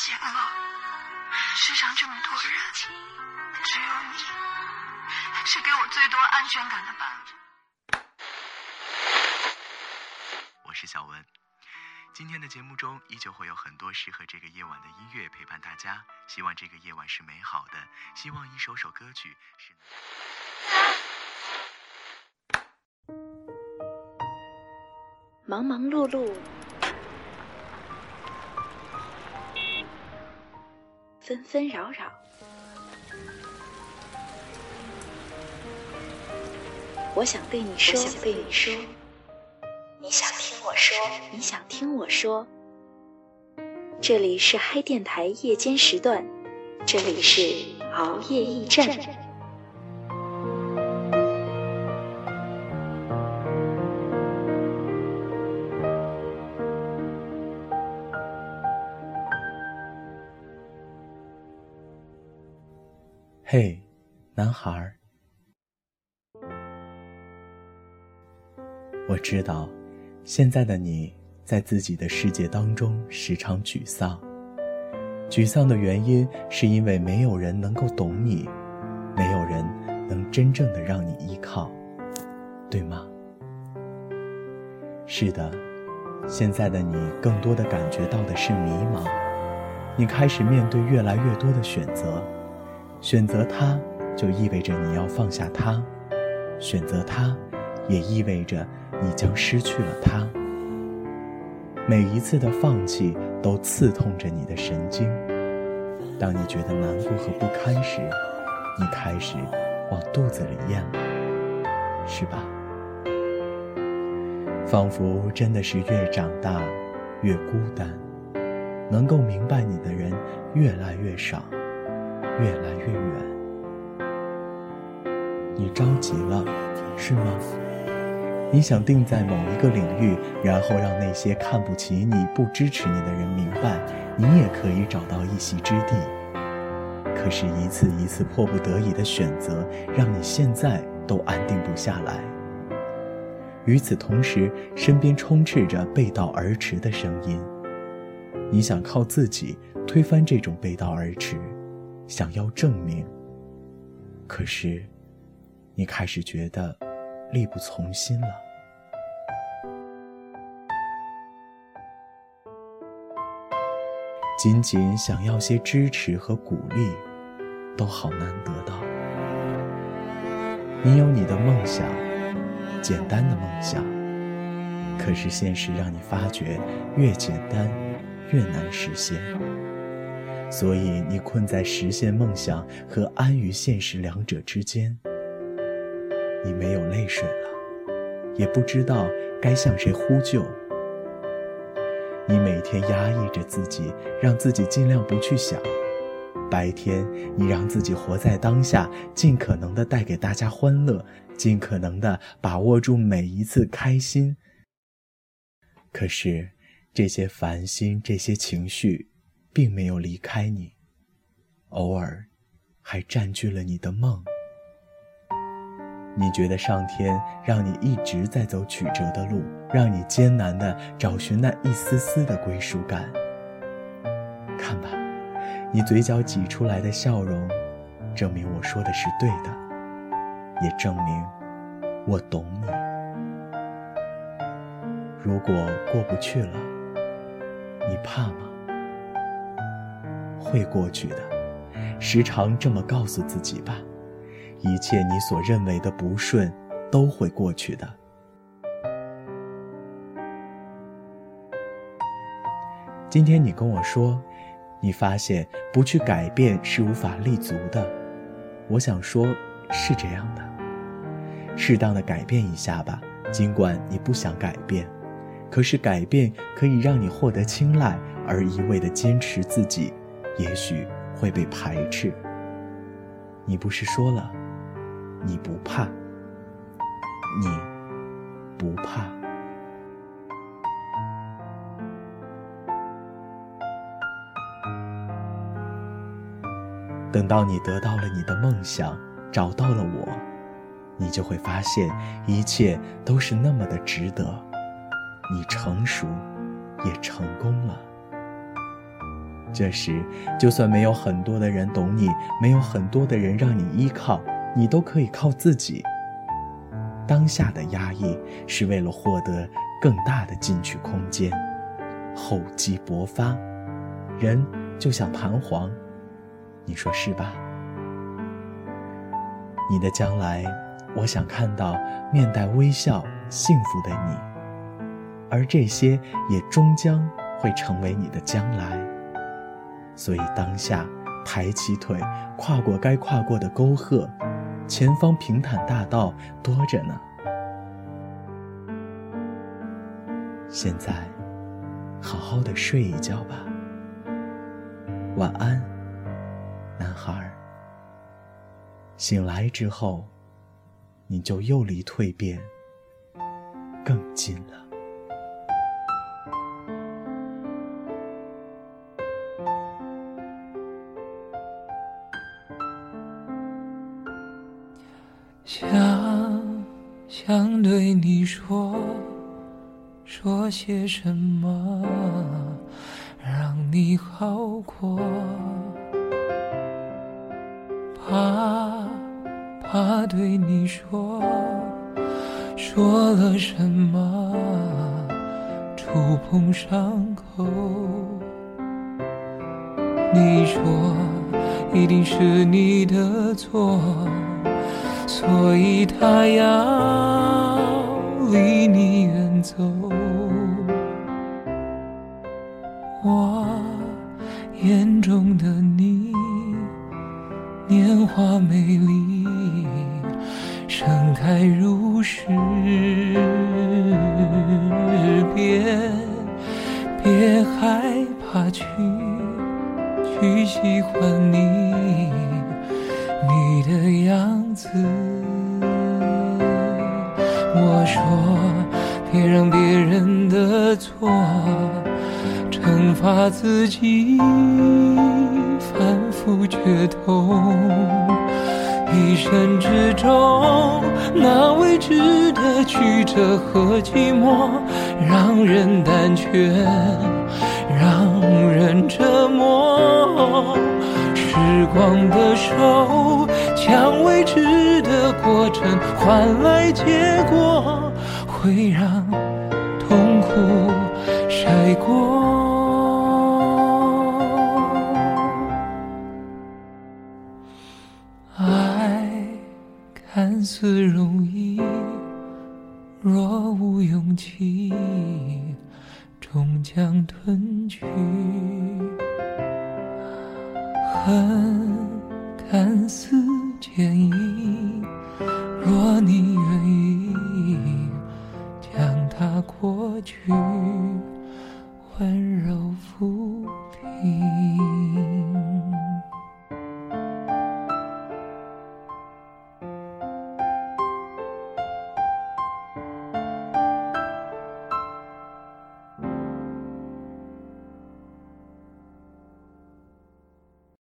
险了，世上这么多人，只有你是给我最多安全感的伴侣。我是小文，今天的节目中依旧会有很多适合这个夜晚的音乐陪伴大家。希望这个夜晚是美好的，希望一首首歌曲是。忙忙碌碌，纷纷扰扰，我想对你说想，对你说，你想听我说，你想听我说。这里是嗨电台夜间时段，这里是熬夜驿站。嘿，男孩儿，我知道，现在的你在自己的世界当中时常沮丧。沮丧的原因是因为没有人能够懂你，没有人能真正的让你依靠，对吗？是的，现在的你更多的感觉到的是迷茫，你开始面对越来越多的选择。选择他，就意味着你要放下他；选择他，也意味着你将失去了他。每一次的放弃都刺痛着你的神经。当你觉得难过和不堪时，你开始往肚子里咽了，是吧？仿佛真的是越长大越孤单，能够明白你的人越来越少。越来越远，你着急了，是吗？你想定在某一个领域，然后让那些看不起你、不支持你的人明白，你也可以找到一席之地。可是，一次一次迫不得已的选择，让你现在都安定不下来。与此同时，身边充斥着背道而驰的声音，你想靠自己推翻这种背道而驰。想要证明，可是，你开始觉得力不从心了。仅仅想要些支持和鼓励，都好难得到。你有你的梦想，简单的梦想，可是现实让你发觉，越简单，越难实现。所以你困在实现梦想和安于现实两者之间，你没有泪水了，也不知道该向谁呼救。你每天压抑着自己，让自己尽量不去想。白天你让自己活在当下，尽可能的带给大家欢乐，尽可能的把握住每一次开心。可是这些烦心，这些情绪。并没有离开你，偶尔还占据了你的梦。你觉得上天让你一直在走曲折的路，让你艰难的找寻那一丝丝的归属感。看吧，你嘴角挤出来的笑容，证明我说的是对的，也证明我懂你。如果过不去了，你怕吗？会过去的，时常这么告诉自己吧。一切你所认为的不顺，都会过去的。今天你跟我说，你发现不去改变是无法立足的。我想说，是这样的。适当的改变一下吧，尽管你不想改变，可是改变可以让你获得青睐，而一味的坚持自己。也许会被排斥。你不是说了，你不怕，你不怕。等到你得到了你的梦想，找到了我，你就会发现一切都是那么的值得。你成熟，也成功了。这时，就算没有很多的人懂你，没有很多的人让你依靠，你都可以靠自己。当下的压抑是为了获得更大的进取空间，厚积薄发，人就像弹簧，你说是吧？你的将来，我想看到面带微笑、幸福的你，而这些也终将会成为你的将来。所以当下，抬起腿，跨过该跨过的沟壑，前方平坦大道多着呢。现在，好好的睡一觉吧。晚安，男孩。醒来之后，你就又离蜕变更近了。想想对你说，说些什么，让你好过。怕怕对你说说了什么，触碰伤口。你说一定是你的错，所以他要离你远走。我眼中的你。年华美丽，盛开如诗。别别害怕去去喜欢你的错惩罚自己。反复决痛，一生之中那未知的曲折和寂寞，让人胆怯，让人折磨。时光的手，将未知的过程换来结果，会让痛苦晒过。爱看似容易，若无勇气，终将吞去。恨看似坚毅，若你愿意去，